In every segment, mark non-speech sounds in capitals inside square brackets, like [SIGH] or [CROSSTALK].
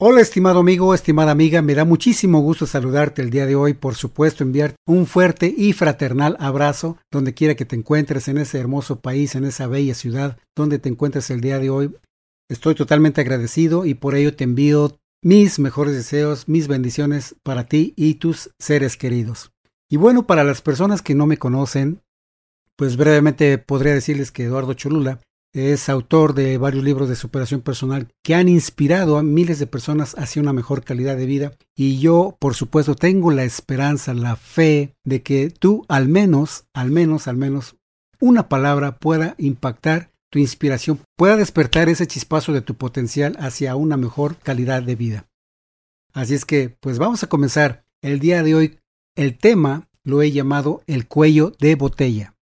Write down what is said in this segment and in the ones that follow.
Hola estimado amigo, estimada amiga, me da muchísimo gusto saludarte el día de hoy, por supuesto enviar un fuerte y fraternal abrazo donde quiera que te encuentres en ese hermoso país, en esa bella ciudad donde te encuentres el día de hoy. Estoy totalmente agradecido y por ello te envío mis mejores deseos, mis bendiciones para ti y tus seres queridos. Y bueno, para las personas que no me conocen, pues brevemente podría decirles que Eduardo Cholula es autor de varios libros de superación personal que han inspirado a miles de personas hacia una mejor calidad de vida. Y yo, por supuesto, tengo la esperanza, la fe de que tú al menos, al menos, al menos, una palabra pueda impactar tu inspiración, pueda despertar ese chispazo de tu potencial hacia una mejor calidad de vida. Así es que, pues vamos a comenzar. El día de hoy, el tema lo he llamado el cuello de botella.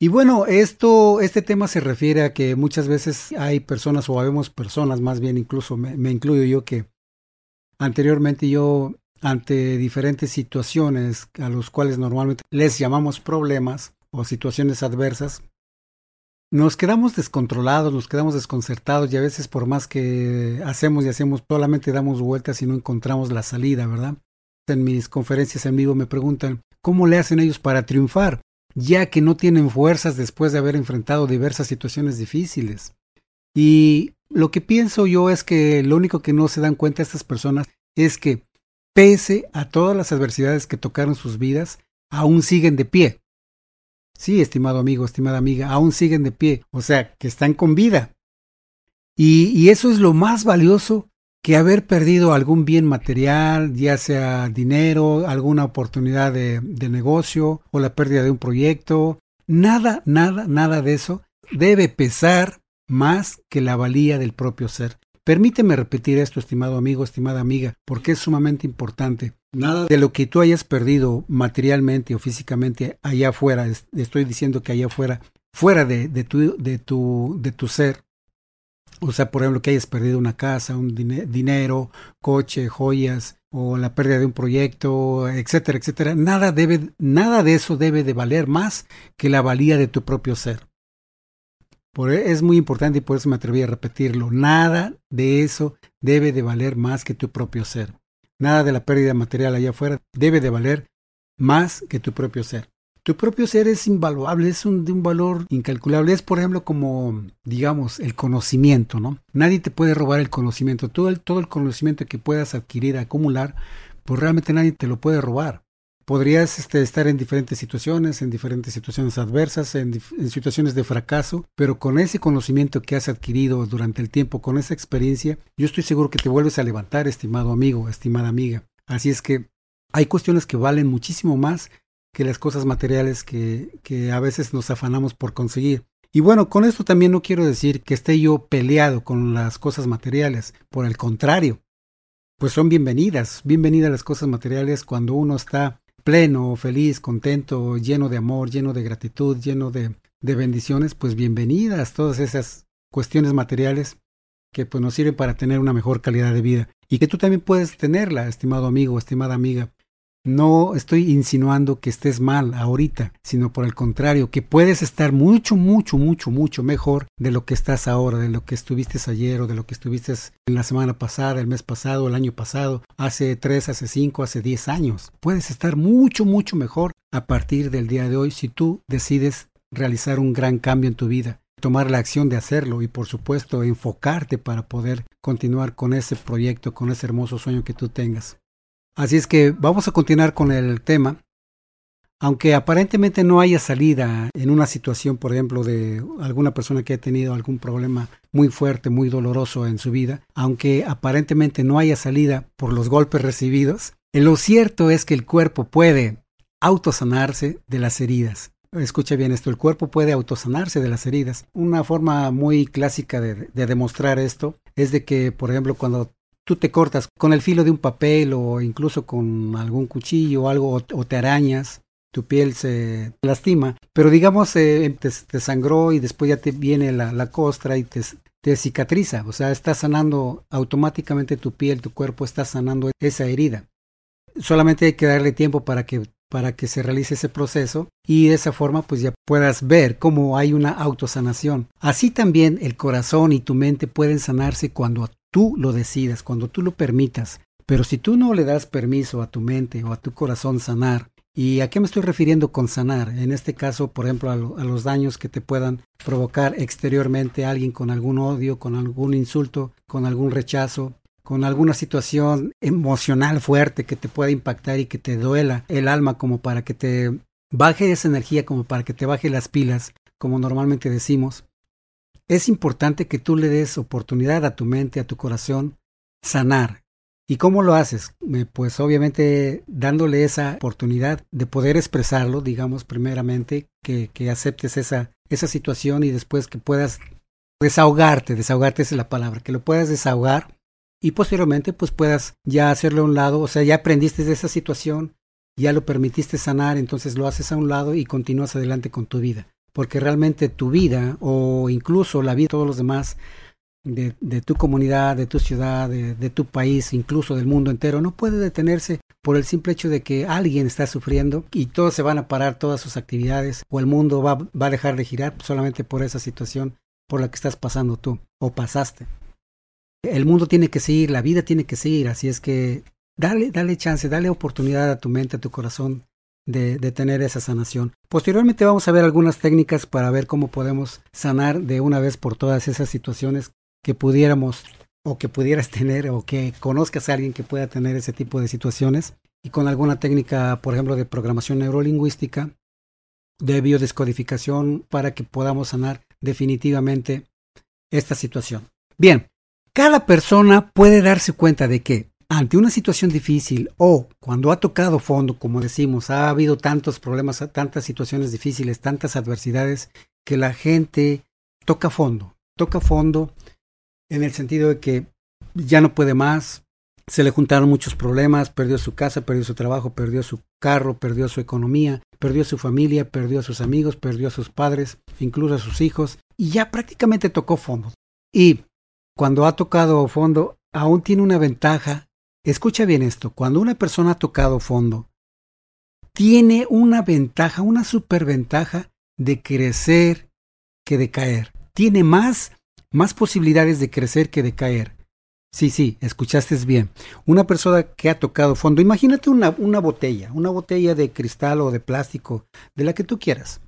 Y bueno, esto, este tema se refiere a que muchas veces hay personas o habemos personas, más bien incluso me, incluyo yo, que anteriormente yo ante diferentes situaciones a los cuales normalmente les llamamos problemas o situaciones adversas, nos quedamos descontrolados, nos quedamos desconcertados y a veces por más que hacemos y hacemos, solamente damos vueltas y no encontramos la salida, ¿verdad? En mis conferencias en vivo me preguntan, ¿cómo le hacen ellos para triunfar? Ya que no tienen fuerzas después de haber enfrentado diversas situaciones difíciles. Y lo que pienso yo es que lo único que no se dan cuenta estas personas es que pese a todas las adversidades que tocaron sus vidas, aún siguen de pie. Sí, estimado amigo, estimada amiga, aún siguen de pie, o sea, que están con vida. Y, y eso es lo más valioso que haber perdido algún bien material, ya sea dinero, alguna oportunidad de, negocio o la pérdida de un proyecto, nada, nada, nada de eso debe pesar más que la valía del propio ser. Permíteme repetir esto, estimado amigo, estimada amiga, porque es sumamente importante. Nada de lo que tú hayas perdido materialmente o físicamente allá afuera, estoy diciendo que allá afuera, fuera de, de, tu, de, tu, de tu ser, o sea, por ejemplo, que hayas perdido una casa, un dinero, coche, joyas, o la pérdida de un proyecto, etcétera, etcétera. Nada debe, nada de eso debe de valer más que la valía de tu propio ser. Por, e, es muy importante y por eso me atreví a repetirlo. Nada de eso debe de valer más que tu propio ser. Nada de la pérdida material allá afuera debe de valer más que tu propio ser. Tu propio ser es invaluable, es un, de un valor incalculable. Es, por ejemplo, como, digamos, el conocimiento, ¿no? Nadie te puede robar el conocimiento. Todo el, todo el conocimiento que puedas adquirir, acumular, pues realmente nadie te lo puede robar. Podrías este, estar en diferentes situaciones, en diferentes situaciones adversas, en, en situaciones de fracaso, pero con ese conocimiento que has adquirido durante el tiempo, con esa experiencia, yo estoy seguro que te vuelves a levantar, estimado amigo, estimada amiga. Así es que hay cuestiones que valen muchísimo más que las cosas materiales que, que a veces nos afanamos por conseguir. Y bueno, con esto también no quiero decir que esté yo peleado con las cosas materiales, por el contrario, pues son bienvenidas, bienvenidas las cosas materiales cuando uno está pleno, feliz, contento, lleno de amor, lleno de gratitud, lleno de, de bendiciones, pues bienvenidas todas esas cuestiones materiales que pues nos sirven para tener una mejor calidad de vida y que tú también puedes tenerla, estimado amigo, estimada amiga. No estoy insinuando que estés mal ahorita, sino por el contrario, que puedes estar mucho, mucho, mucho, mucho mejor de lo que estás ahora, de lo que estuviste ayer o de lo que estuviste en la semana pasada, el mes pasado, el año pasado, hace tres, hace cinco, hace diez años. Puedes estar mucho, mucho mejor a partir del día de hoy si tú decides realizar un gran cambio en tu vida tomar la acción de hacerlo y por supuesto enfocarte para poder continuar con ese proyecto, con ese hermoso sueño que tú tengas. Así es que vamos a continuar con el tema. Aunque aparentemente no haya salida en una situación, por ejemplo, de alguna persona que ha tenido algún problema muy fuerte, muy doloroso en su vida, aunque aparentemente no haya salida por los golpes recibidos, lo cierto es que el cuerpo puede autosanarse de las heridas. Escucha bien esto, el cuerpo puede autosanarse de las heridas. Una forma muy clásica de demostrar esto es de que, por ejemplo, cuando tú te cortas con el filo de un papel o incluso con algún cuchillo o algo o te arañas, tu piel se lastima, pero digamos eh, te, sangró y después ya te viene la, costra y te, te cicatriza, o sea, está sanando automáticamente tu piel, tu cuerpo está sanando esa herida. Solamente hay que darle tiempo para que para que se realice ese proceso y de esa forma pues ya puedas ver cómo hay una autosanación. Así también el corazón y tu mente pueden sanarse cuando tú lo decidas, cuando tú lo permitas. Pero si tú no le das permiso a tu mente o a tu corazón sanar, ¿y a qué me estoy refiriendo con sanar? En este caso, por ejemplo, a, a los daños que te puedan provocar exteriormente alguien con algún odio, con algún insulto, con algún rechazo, con alguna situación emocional fuerte que te pueda impactar y que te duela el alma como para que te baje esa energía, como para que te baje las pilas, como normalmente decimos, es importante que tú le des oportunidad a tu mente, a tu corazón, sanar. ¿Y cómo lo haces? Pues obviamente dándole esa oportunidad de poder expresarlo, digamos, primeramente, que, que aceptes esa, esa situación y después que puedas desahogarte, desahogarte es la palabra, que lo puedas desahogar y posteriormente pues puedas ya hacerlo a un lado, o sea, ya aprendiste de esa situación, ya lo permitiste sanar, entonces lo haces a un lado y continúas adelante con tu vida porque realmente tu vida o incluso la vida de todos los demás de, tu comunidad, de tu ciudad, de, de, tu país, incluso del mundo entero, no puede detenerse por el simple hecho de que alguien está sufriendo y todos se van a parar todas sus actividades o el mundo va, va a dejar de girar solamente por esa situación por la que estás pasando tú o pasaste. El mundo tiene que seguir, la vida tiene que seguir, así es que dale, dale chance, dale oportunidad a tu mente, a tu corazón de, tener esa sanación. Posteriormente vamos a ver algunas técnicas para ver cómo podemos sanar de una vez por todas esas situaciones que pudiéramos o que pudieras [LAUGHS] tener o que conozcas a alguien que pueda tener ese tipo de situaciones y con alguna técnica, por ejemplo, de programación neurolingüística, de biodescodificación para que podamos sanar definitivamente esta situación. Bien, cada persona puede darse cuenta de que ante una situación difícil o cuando ha tocado fondo, como decimos, ha habido tantos problemas, tantas situaciones difíciles, tantas adversidades, que la gente toca fondo, toca fondo en el sentido de que ya no puede más, se le juntaron muchos problemas, perdió su casa, perdió su trabajo, perdió su carro, perdió su economía, perdió su familia, perdió a sus amigos, perdió a sus padres, incluso a sus hijos, y ya prácticamente tocó fondo. Y cuando ha tocado fondo, aún tiene una ventaja Escucha bien esto, cuando una persona ha tocado fondo, tiene una ventaja, una superventaja de crecer que de caer. Tiene más, más posibilidades de crecer que de caer. Sí, sí, escuchaste bien. Una persona que ha tocado fondo, imagínate una, una botella, una botella de cristal o de plástico, de la que tú quieras.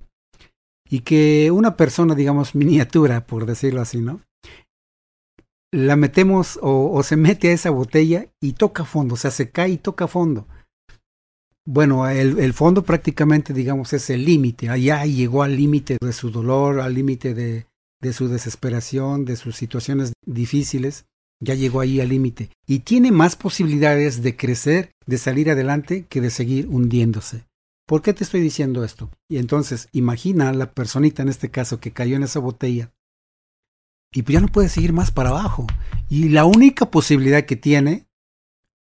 Y que una persona, digamos, miniatura, por decirlo así, ¿no? La metemos o, se mete a esa botella y toca fondo, o sea, se cae y toca fondo. Bueno, el, el fondo prácticamente, digamos, es el límite. Allá llegó al límite de su dolor, al límite de, de su desesperación, de sus situaciones difíciles. Ya llegó ahí al límite. Y tiene más posibilidades de crecer, de salir adelante, que de seguir hundiéndose. ¿Por qué te estoy diciendo esto? Y entonces, imagina la personita en este caso que cayó en esa botella y pues ya no puede seguir más para abajo. Y la única posibilidad que tiene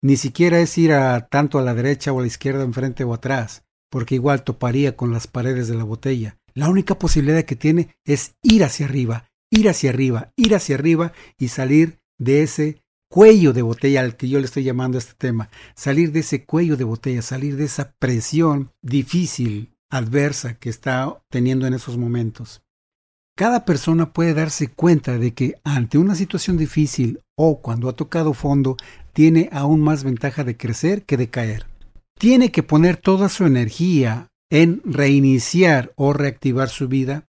ni siquiera es ir a tanto a la derecha o a la izquierda, enfrente o atrás, porque igual toparía con las paredes de la botella. La única posibilidad que tiene es ir hacia arriba, ir hacia arriba, ir hacia arriba y salir de ese cuello de botella al que yo le estoy llamando a este tema, salir de ese cuello de botella, salir de esa presión difícil, adversa que está teniendo en esos momentos. Cada persona puede darse cuenta de que ante una situación difícil o cuando ha tocado fondo, tiene aún más ventaja de crecer que de caer. Tiene que poner toda su energía en reiniciar o reactivar su vida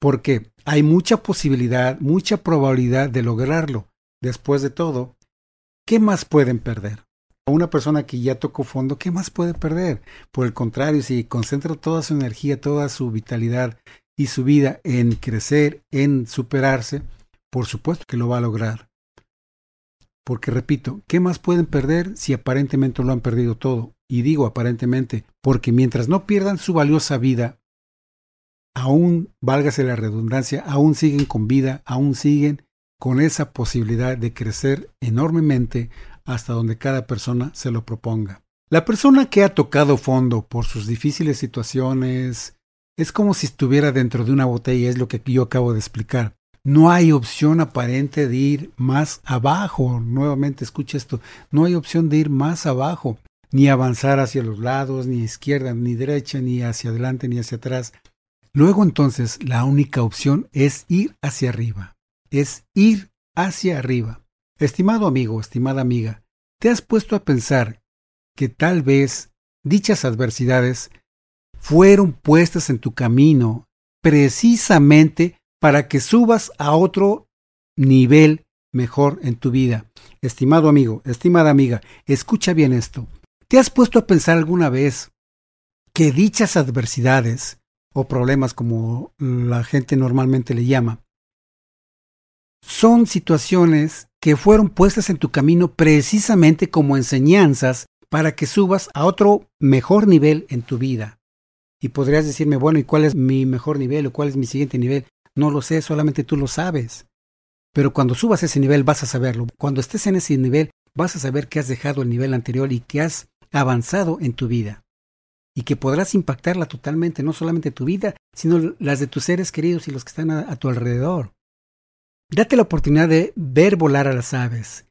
porque hay mucha posibilidad, mucha probabilidad de lograrlo. Después de todo, ¿qué más pueden perder? A una persona que ya tocó fondo, ¿qué más puede perder? Por el contrario, si concentra toda su energía, toda su vitalidad y su vida en crecer, en superarse, por supuesto que lo va a lograr. Porque repito, ¿qué más pueden perder si aparentemente lo han perdido todo? Y digo aparentemente, porque mientras no pierdan su valiosa vida, aún, válgase la redundancia, aún siguen con vida, aún siguen con esa posibilidad de crecer enormemente hasta donde cada persona se lo proponga. La persona que ha tocado fondo por sus difíciles situaciones, es como si estuviera dentro de una botella, es lo que yo acabo de explicar. No hay opción aparente de ir más abajo. Nuevamente escucha esto. No hay opción de ir más abajo, ni avanzar hacia los lados, ni izquierda, ni derecha, ni hacia adelante, ni hacia atrás. Luego entonces la única opción es ir hacia arriba. Es ir hacia arriba. Estimado amigo, estimada amiga, ¿te has puesto a pensar que tal vez dichas adversidades fueron puestas en tu camino precisamente para que subas a otro nivel mejor en tu vida? Estimado amigo, estimada amiga, escucha bien esto. ¿Te has puesto a pensar alguna vez que dichas adversidades o problemas como la gente normalmente le llama, son situaciones que fueron puestas en tu camino precisamente como enseñanzas para que subas a otro mejor nivel en tu vida. Y podrías decirme, bueno, ¿y cuál es mi mejor nivel o cuál es mi siguiente nivel? No lo sé, solamente tú lo sabes. Pero cuando subas ese nivel vas a saberlo. Cuando estés en ese nivel vas a saber que has dejado el nivel anterior y que has avanzado en tu vida. Y que podrás impactarla totalmente, no solamente tu vida, sino las de tus seres queridos y los que están a, a tu alrededor. Date la oportunidad de ver volar a las aves.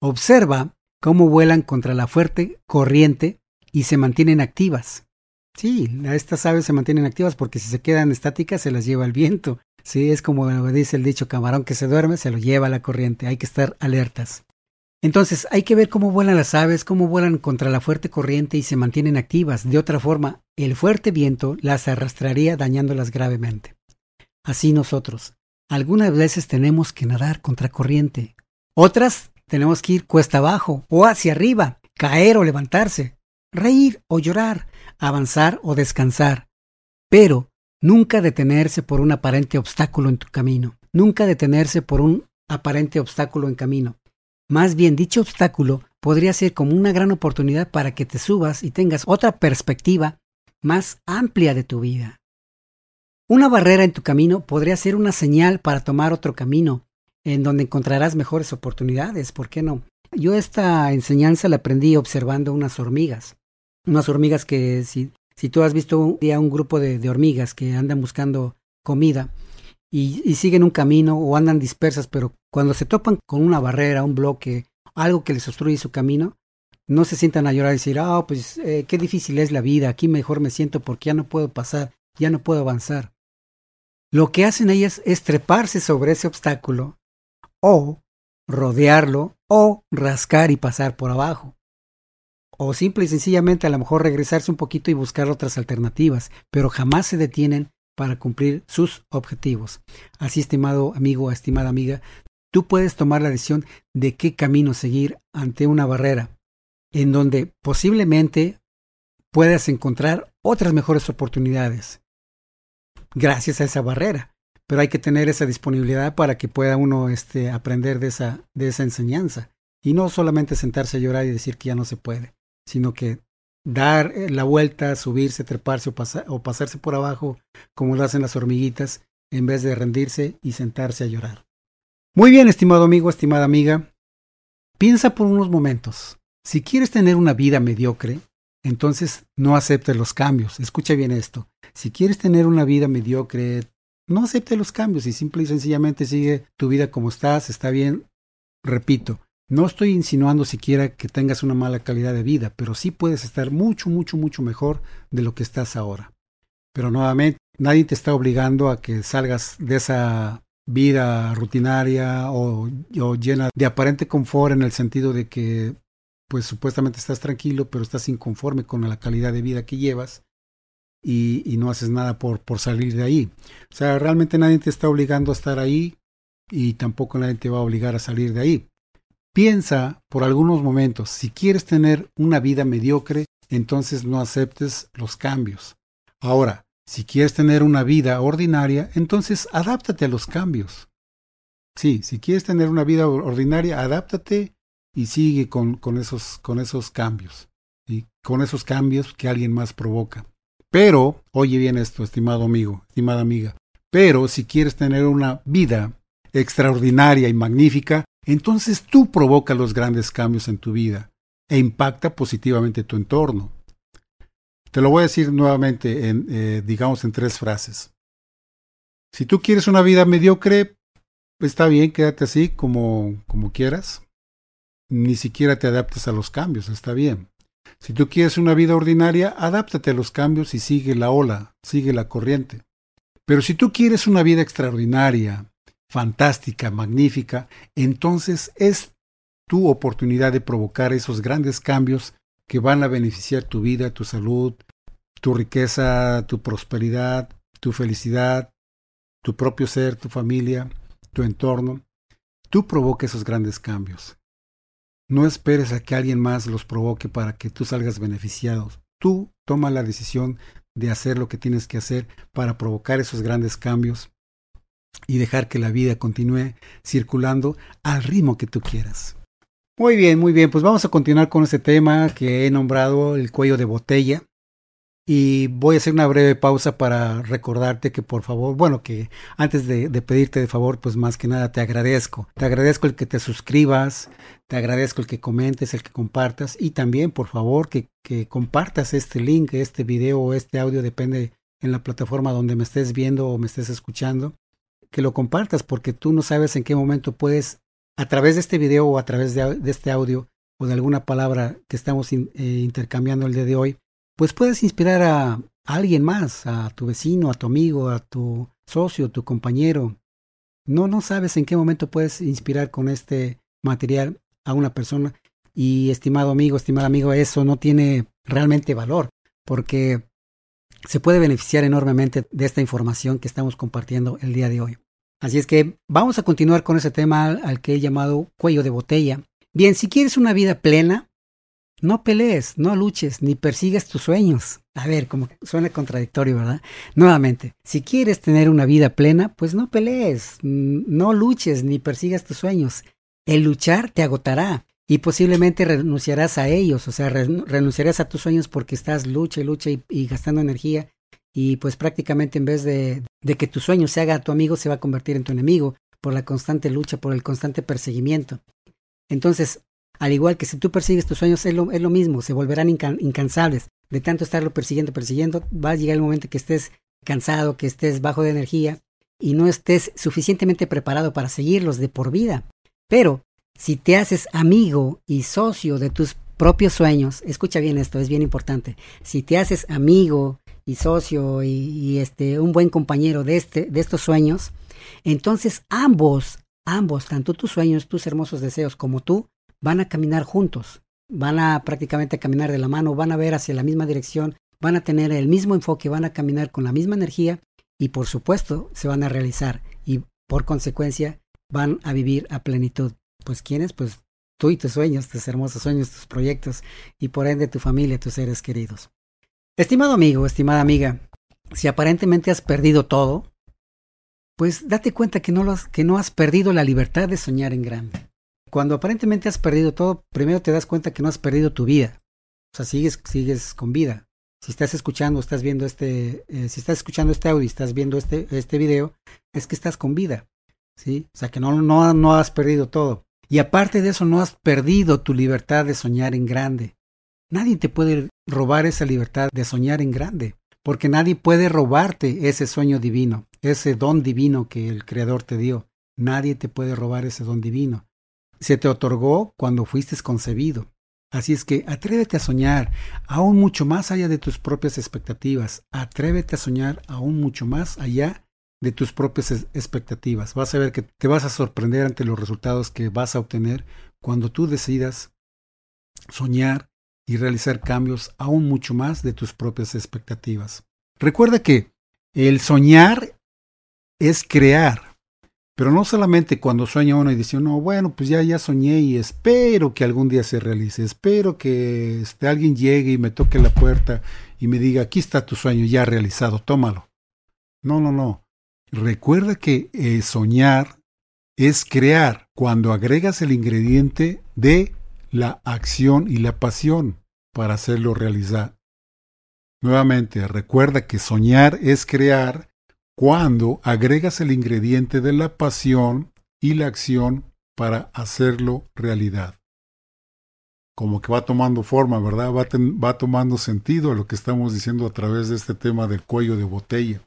Observa cómo vuelan contra la fuerte corriente y se mantienen activas. Sí, estas aves se mantienen activas porque si se quedan estáticas se las lleva el viento. Sí, es como dice el dicho camarón que se duerme, se lo lleva la corriente. Hay que estar alertas. Entonces, hay que ver cómo vuelan las aves, cómo vuelan contra la fuerte corriente y se mantienen activas. De otra forma, el fuerte viento las arrastraría dañándolas gravemente. Así nosotros, algunas veces tenemos que nadar contra corriente. Otras tenemos que ir cuesta abajo o hacia arriba, caer o levantarse, reír o llorar, avanzar o descansar. Pero nunca detenerse por un aparente obstáculo en tu camino. Nunca detenerse por un aparente obstáculo en camino. Más bien, dicho obstáculo podría ser como una gran oportunidad para que te subas y tengas otra perspectiva más amplia de tu vida. Una barrera en tu camino podría ser una señal para tomar otro camino, en donde encontrarás mejores oportunidades, ¿por qué no? Yo esta enseñanza la aprendí observando unas hormigas, unas hormigas que si, si tú has visto un día un grupo de, de, hormigas que andan buscando comida y, siguen un camino o andan dispersas, pero cuando se topan con una barrera, un bloque, algo que les obstruye su camino, no se sientan a llorar y decir, ah, pues eh, qué difícil es la vida, aquí mejor me siento porque ya no puedo pasar, ya no puedo avanzar lo que hacen ellas es treparse sobre ese obstáculo o rodearlo o rascar y pasar por abajo. O simple y sencillamente a lo mejor regresarse un poquito y buscar otras alternativas, pero jamás se detienen para cumplir sus objetivos. Así, estimado amigo, estimada amiga, tú puedes tomar la decisión de qué camino seguir ante una barrera, en donde posiblemente puedas encontrar otras mejores oportunidades gracias a esa barrera. Pero hay que tener esa disponibilidad para que pueda uno este, aprender de esa, de esa enseñanza. Y no solamente sentarse a llorar y decir que ya no se puede, sino que dar eh, la vuelta, subirse, treparse o, o pasarse por abajo, como lo hacen las hormiguitas, en vez de rendirse y sentarse a llorar. Muy bien, estimado amigo, estimada amiga, piensa por unos momentos. Si quieres tener una vida mediocre, entonces no aceptes los cambios. Escucha bien esto. Si quieres tener una vida mediocre, no acepte los cambios y simple y sencillamente sigue tu vida como estás, está bien. Repito, no estoy insinuando siquiera que tengas una mala calidad de vida, pero sí puedes estar mucho, mucho, mucho mejor de lo que estás ahora. Pero nuevamente, nadie te está obligando a que salgas de esa vida rutinaria o, o llena de aparente confort en el sentido de que pues supuestamente estás tranquilo, pero estás inconforme con la calidad de vida que llevas y, no haces nada por, por salir de ahí. O sea, realmente nadie te está obligando a estar ahí y tampoco nadie te va a obligar a salir de ahí. Piensa por algunos momentos, si quieres tener una vida mediocre, entonces no aceptes los cambios. Ahora, si quieres tener una vida ordinaria, entonces adáptate a los cambios. Sí, si quieres tener una vida ordinaria, adáptate y sigue con, con, esos, con esos cambios, y con esos cambios que alguien más provoca. Pero, oye bien esto, estimado amigo, estimada amiga, pero si quieres tener una vida extraordinaria y magnífica, entonces tú provoca los grandes cambios en tu vida e impacta positivamente tu entorno. Te lo voy a decir nuevamente, en, eh, digamos, en tres frases. Si tú quieres una vida mediocre, está bien, quédate así como, como quieras ni siquiera te adaptes a los cambios, está bien. Si tú quieres una vida ordinaria, adáptate a los cambios y sigue la ola, sigue la corriente. Pero si tú quieres una vida extraordinaria, fantástica, magnífica, entonces es tu oportunidad de provocar esos grandes cambios que van a beneficiar tu vida, tu salud, tu riqueza, tu prosperidad, tu felicidad, tu propio ser, tu familia, tu entorno. Tú provoca esos grandes cambios. No esperes a que alguien más los provoque para que tú salgas beneficiado. Tú toma la decisión de hacer lo que tienes que hacer para provocar esos grandes cambios y dejar que la vida continúe circulando al ritmo que tú quieras. Muy bien, muy bien, pues vamos a continuar con este tema que he nombrado el cuello de botella. Y voy a hacer una breve pausa para recordarte que por favor, bueno, que antes de, pedirte de favor, pues más que nada te agradezco. Te agradezco el que te suscribas, te agradezco el que comentes, el que compartas y también por favor que, que compartas este link, este video o este audio, depende en la plataforma donde me estés viendo o me estés escuchando, que lo compartas porque tú no sabes en qué momento puedes, a través de este video o a través de, este audio o de alguna palabra que estamos eh, intercambiando el día de hoy, pues puedes inspirar a, alguien más, a tu vecino, a tu amigo, a tu socio, tu compañero. No, no sabes en qué momento puedes inspirar con este material a una persona. Y estimado amigo, estimado amigo, eso no tiene realmente valor, porque se puede beneficiar enormemente de esta información que estamos compartiendo el día de hoy. Así es que vamos a continuar con ese tema al que he llamado cuello de botella. Bien, si quieres una vida plena, no pelees, no luches, ni persigas tus sueños. A ver, como suena contradictorio, ¿verdad? Nuevamente, si quieres tener una vida plena, pues no pelees, no luches, ni persigas tus sueños. El luchar te agotará y posiblemente renunciarás a ellos, o sea, renunciarás a tus sueños porque estás lucha y lucha y, gastando energía y pues prácticamente en vez de, de que tu sueño se haga tu amigo, se va a convertir en tu enemigo por la constante lucha, por el constante perseguimiento. Entonces, al igual que si tú persigues tus sueños, es lo, es lo mismo, se volverán incansables. De tanto estarlo persiguiendo, persiguiendo, va a llegar el momento que estés cansado, que estés bajo de energía y no estés suficientemente preparado para seguirlos de por vida. Pero si te haces amigo y socio de tus propios sueños, escucha bien esto, es bien importante. Si te haces amigo y socio y, este un buen compañero de este de estos sueños, entonces ambos, ambos, tanto tus sueños, tus hermosos deseos como tú van a caminar juntos, van a prácticamente caminar de la mano, van a ver hacia la misma dirección, van a tener el mismo enfoque, van a caminar con la misma energía y por supuesto se van a realizar y por consecuencia van a vivir a plenitud. Pues quiénes? Pues tú y tus sueños, tus hermosos sueños, tus proyectos y por ende tu familia, tus seres queridos. Estimado amigo, estimada amiga, si aparentemente has perdido todo, pues date cuenta que no, has, que no has perdido la libertad de soñar en grande cuando aparentemente has perdido todo, primero te das cuenta que no has perdido tu vida. O sea, sigues, sigues con vida. Si estás escuchando, estás viendo este, eh, si estás escuchando este audio, estás viendo este, este video, es que estás con vida. ¿Sí? O sea, que no, no, no has perdido todo. Y aparte de eso, no has perdido tu libertad de soñar en grande. Nadie te puede robar esa libertad de soñar en grande, porque nadie puede robarte ese sueño divino, ese don divino que el Creador te dio. Nadie te puede robar ese don divino se te otorgó cuando fuiste concebido. Así es que atrévete a soñar aún mucho más allá de tus propias expectativas. Atrévete a soñar aún mucho más allá de tus propias expectativas. Vas a ver que te vas a sorprender ante los resultados que vas a obtener cuando tú decidas soñar y realizar cambios aún mucho más de tus propias expectativas. Recuerda que el soñar es crear, pero no solamente cuando sueña uno y dice, no, bueno, pues ya, ya soñé y espero que algún día se realice, espero que este, alguien llegue y me toque la puerta y me diga, aquí está tu sueño ya realizado, tómalo. No, no, no. Recuerda que eh, soñar es crear cuando agregas el ingrediente de la acción y la pasión para hacerlo realidad. Nuevamente, recuerda que soñar es crear cuando agregas el ingrediente de la pasión y la acción para hacerlo realidad. Como que va tomando forma, ¿verdad? Va, va tomando sentido lo que estamos diciendo a través de este tema del cuello de botella.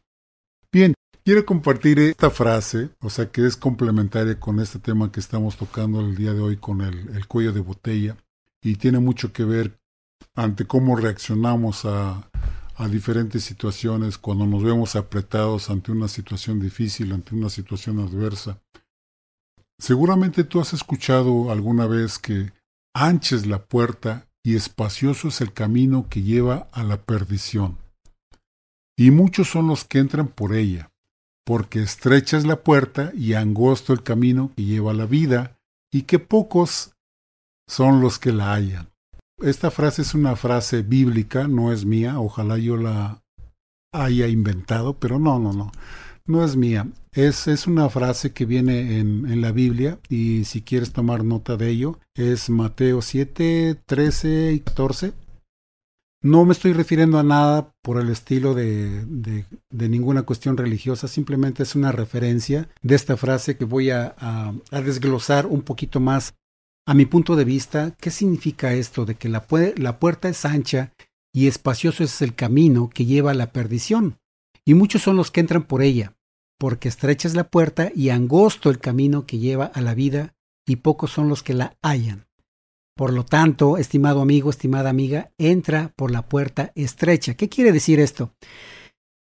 Quiero compartir esta frase, o sea que es complementaria con este tema que estamos tocando el día de hoy con el, el cuello de botella y tiene mucho que ver ante cómo reaccionamos a, a diferentes situaciones, cuando nos vemos apretados ante una situación difícil, ante una situación adversa. Seguramente tú has escuchado alguna vez que ancha es la puerta y espacioso es el camino que lleva a la perdición. Y muchos son los que entran por ella, porque estrecha es la puerta y angosto el camino que lleva la vida, y que pocos son los que la hallan. Esta frase es una frase bíblica, no es mía, ojalá yo la haya inventado, pero no, no, no, no es mía. Es, es una frase que viene en, en, la Biblia y si quieres tomar nota de ello, es Mateo 7, 13 y 14. No me estoy refiriendo a nada por el estilo de, ninguna cuestión religiosa, simplemente es una referencia de esta frase que voy a, desglosar un poquito más a mi punto de vista, ¿qué significa esto de que la, puerta es ancha y espacioso es el camino que lleva a la perdición? Y muchos son los que entran por ella porque estrecha es la puerta y angosto el camino que lleva a la vida, y pocos son los que la hallan. Por lo tanto, estimado amigo, estimada amiga, entra por la puerta estrecha. ¿Qué quiere decir esto?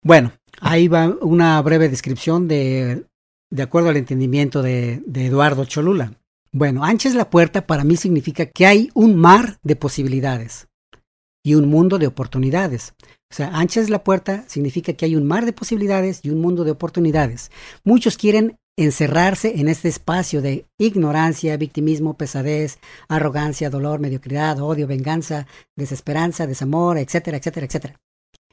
Bueno, ahí va una breve descripción de, de acuerdo al entendimiento de, de Eduardo Cholula. Bueno, ancha es la puerta para mí significa que hay un mar de posibilidades y un mundo de oportunidades. O sea, ancha es la puerta significa que hay un mar de posibilidades y un mundo de oportunidades. Muchos quieren encerrarse en este espacio de ignorancia, victimismo, pesadez, arrogancia, dolor, mediocridad, odio, venganza, desesperanza, desamor, etcétera, etcétera, etcétera.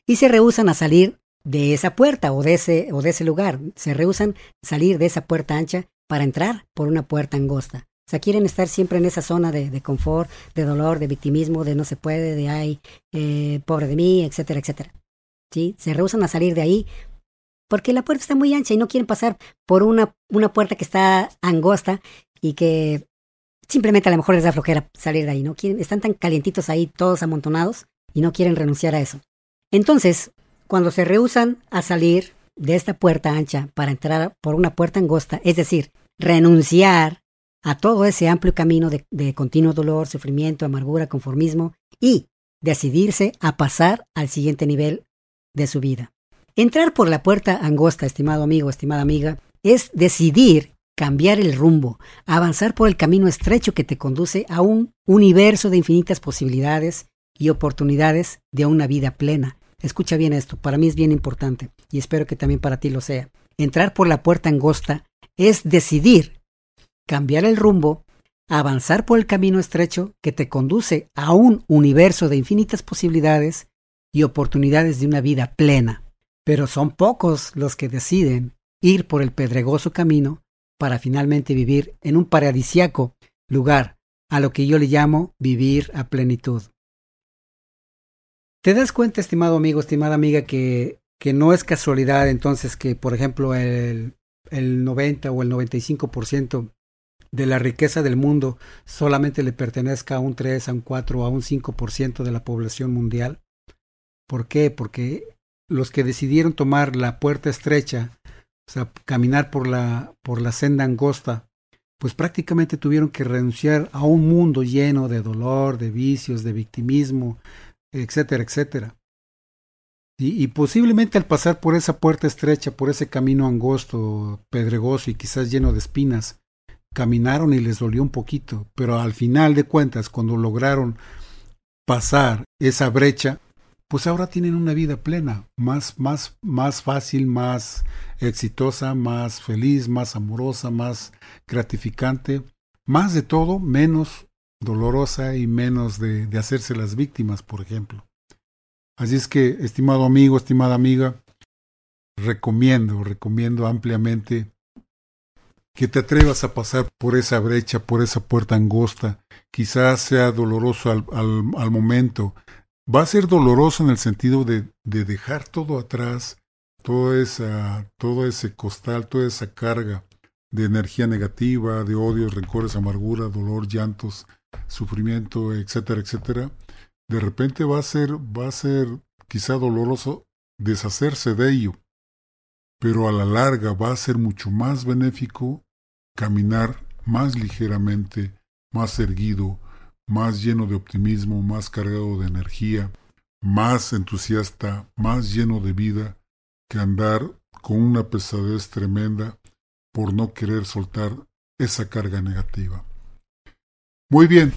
Y se rehusan a salir de esa puerta o de ese, o de ese lugar. Se rehusan salir de esa puerta ancha para entrar por una puerta angosta. O sea, quieren estar siempre en esa zona de, de confort, de dolor, de victimismo, de no se puede, de ay, eh, pobre de mí, etcétera, etcétera. ¿Sí? Se rehusan a salir de ahí porque la puerta está muy ancha y no quieren pasar por una, una puerta que está angosta y que simplemente a lo mejor les da flojera salir de ahí. No quieren, están tan calientitos ahí, todos amontonados, y no quieren renunciar a eso. Entonces, cuando se rehusan a salir de esta puerta ancha para entrar por una puerta angosta, es decir, renunciar a todo ese amplio camino de, de, continuo dolor, sufrimiento, amargura, conformismo y decidirse a pasar al siguiente nivel de su vida. Entrar por la puerta angosta, estimado amigo, estimada amiga, es decidir cambiar el rumbo, avanzar por el camino estrecho que te conduce a un universo de infinitas posibilidades y oportunidades de una vida plena. Escucha bien esto, para mí es bien importante y espero que también para ti lo sea. Entrar por la puerta angosta es decidir cambiar el rumbo, avanzar por el camino estrecho que te conduce a un universo de infinitas posibilidades y oportunidades de una vida plena. Pero son pocos los que deciden ir por el pedregoso camino para finalmente vivir en un paradisiaco lugar, a lo que yo le llamo vivir a plenitud. ¿Te das cuenta, estimado amigo, estimada amiga, que, que no es casualidad entonces que, por ejemplo, el, el 90 o el 95% de la riqueza del mundo solamente le pertenezca a un 3, a un 4, a un 5% de la población mundial. ¿Por qué? Porque los que decidieron tomar la puerta estrecha, o sea, caminar por la, por la senda angosta, pues prácticamente tuvieron que renunciar a un mundo lleno de dolor, de vicios, de victimismo, etcétera, etcétera. Y, y, posiblemente al pasar por esa puerta estrecha, por ese camino angosto, pedregoso y quizás lleno de espinas, caminaron y les dolió un poquito, pero al final de cuentas, cuando lograron pasar esa brecha, pues ahora tienen una vida plena, más, más, más fácil, más exitosa, más feliz, más amorosa, más gratificante, más de todo, menos dolorosa y menos de, hacerse las víctimas, por ejemplo. Así es que, estimado amigo, estimada amiga, recomiendo, recomiendo ampliamente que te atrevas a pasar por esa brecha, por esa puerta angosta. Quizás sea doloroso al momento. Va a ser doloroso en el sentido de, de dejar todo atrás, toda esa, todo ese costal, toda esa carga de energía negativa, de odios, rencores, amargura, dolor, llantos, sufrimiento, etcétera, etcétera. De repente va a ser, va a ser quizá doloroso deshacerse de ello, pero a la larga va a ser mucho más benéfico caminar más ligeramente, más erguido, más lleno de optimismo, más cargado de energía, más entusiasta, más lleno de vida, que andar con una pesadez tremenda por no querer soltar esa carga negativa. Muy bien,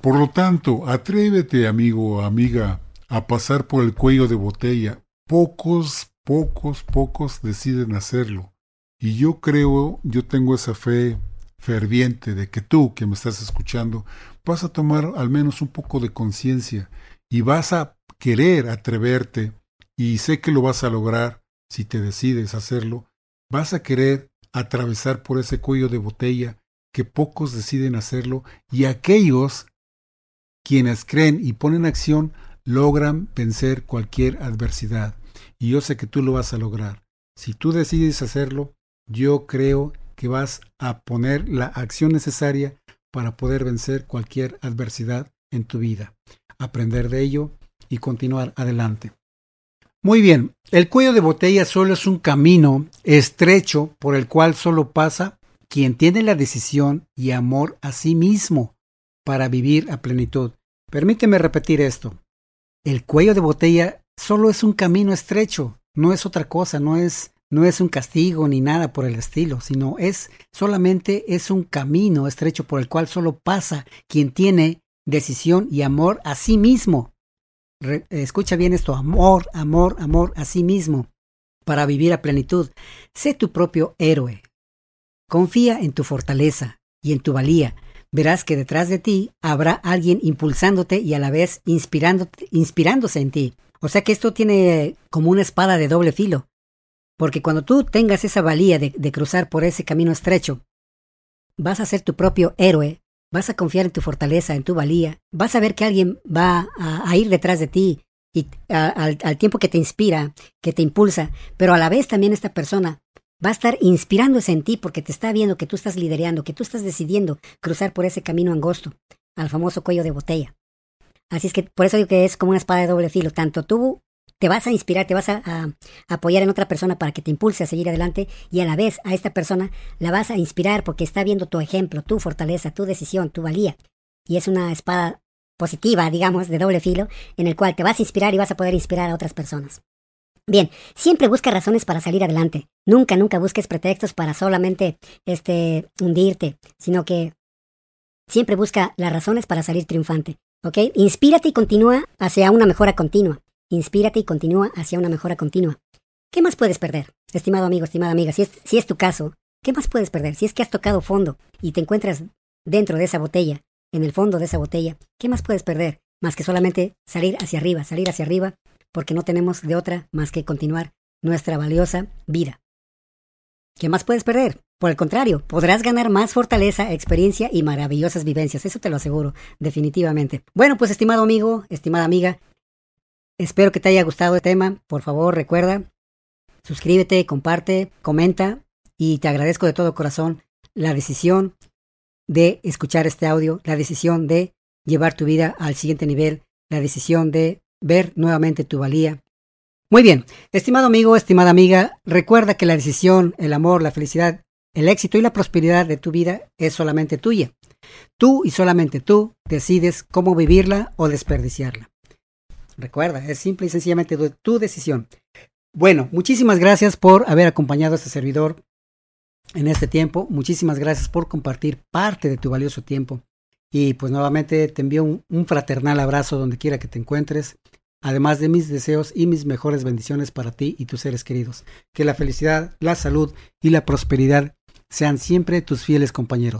por lo tanto, atrévete, amigo o amiga, a pasar por el cuello de botella. Pocos, pocos, pocos deciden hacerlo. Y yo creo, yo tengo esa fe ferviente de que tú, que me estás escuchando, vas a tomar al menos un poco de conciencia y vas a querer atreverte, y sé que lo vas a lograr si te decides hacerlo, vas a querer atravesar por ese cuello de botella que pocos deciden hacerlo y aquellos quienes creen y ponen acción logran vencer cualquier adversidad. Y yo sé que tú lo vas a lograr. Si tú decides hacerlo, yo creo que vas a poner la acción necesaria para poder vencer cualquier adversidad en tu vida, aprender de ello y continuar adelante. Muy bien, el cuello de botella solo es un camino estrecho por el cual solo pasa quien tiene la decisión y amor a sí mismo para vivir a plenitud. Permíteme repetir esto. El cuello de botella solo es un camino estrecho, no es otra cosa, no es no es un castigo ni nada por el estilo, sino es solamente es un camino estrecho por el cual solo pasa quien tiene decisión y amor a sí mismo. escucha bien esto, amor, amor, amor a sí mismo para vivir a plenitud. Sé tu propio héroe. Confía en tu fortaleza y en tu valía. Verás que detrás de ti habrá alguien impulsándote y a la vez inspirándose en ti. O sea que esto tiene como una espada de doble filo. Porque cuando tú tengas esa valía de, cruzar por ese camino estrecho, vas a ser tu propio héroe, vas a confiar en tu fortaleza, en tu valía, vas a ver que alguien va a, ir detrás de ti y al, tiempo que te inspira, que te impulsa, pero a la vez también esta persona va a estar inspirándose en ti porque te está viendo que tú estás liderando, que tú estás decidiendo cruzar por ese camino angosto, al famoso cuello de botella. Así es que por eso digo que es como una espada de doble filo. Tanto tú te vas a inspirar, te vas a, apoyar en otra persona para que te impulse a seguir adelante y a la vez a esta persona la vas a inspirar porque está viendo tu ejemplo, tu fortaleza, tu decisión, tu valía. Y es una espada positiva, digamos, de doble filo, en el cual te vas a inspirar y vas a poder inspirar a otras personas. Bien, siempre busca razones para salir adelante. Nunca, nunca busques pretextos para solamente este hundirte, sino que siempre busca las razones para salir triunfante. ¿Ok? Inspírate y continúa hacia una mejora continua. Inspírate y continúa hacia una mejora continua. ¿Qué más puedes perder? Estimado amigo, estimada amiga, si es, si es tu caso, ¿qué más puedes perder? Si es que has tocado fondo y te encuentras dentro de esa botella, en el fondo de esa botella, ¿qué más puedes perder? Más que solamente salir hacia arriba, salir hacia arriba, porque no tenemos de otra más que continuar nuestra valiosa vida. ¿Qué más puedes perder? Por el contrario, podrás ganar más fortaleza, experiencia y maravillosas vivencias, eso te lo aseguro, definitivamente. Bueno, pues estimado amigo, estimada amiga, Espero que te haya gustado el tema. Por favor, recuerda, suscríbete, comparte, comenta y te agradezco de todo corazón la decisión de escuchar este audio, la decisión de llevar tu vida al siguiente nivel, la decisión de ver nuevamente tu valía. Muy bien, estimado amigo, estimada amiga, recuerda que la decisión, el amor, la felicidad, el éxito y la prosperidad de tu vida es solamente tuya. Tú y solamente tú decides cómo vivirla o desperdiciarla. Recuerda, es simple y sencillamente tu decisión. Bueno, muchísimas gracias por haber acompañado a este servidor en este tiempo. Muchísimas gracias por compartir parte de tu valioso tiempo. Y pues nuevamente te envío un, un, fraternal abrazo donde quiera que te encuentres, además de mis deseos y mis mejores bendiciones para ti y tus seres queridos. Que la felicidad, la salud y la prosperidad sean siempre tus fieles compañeros.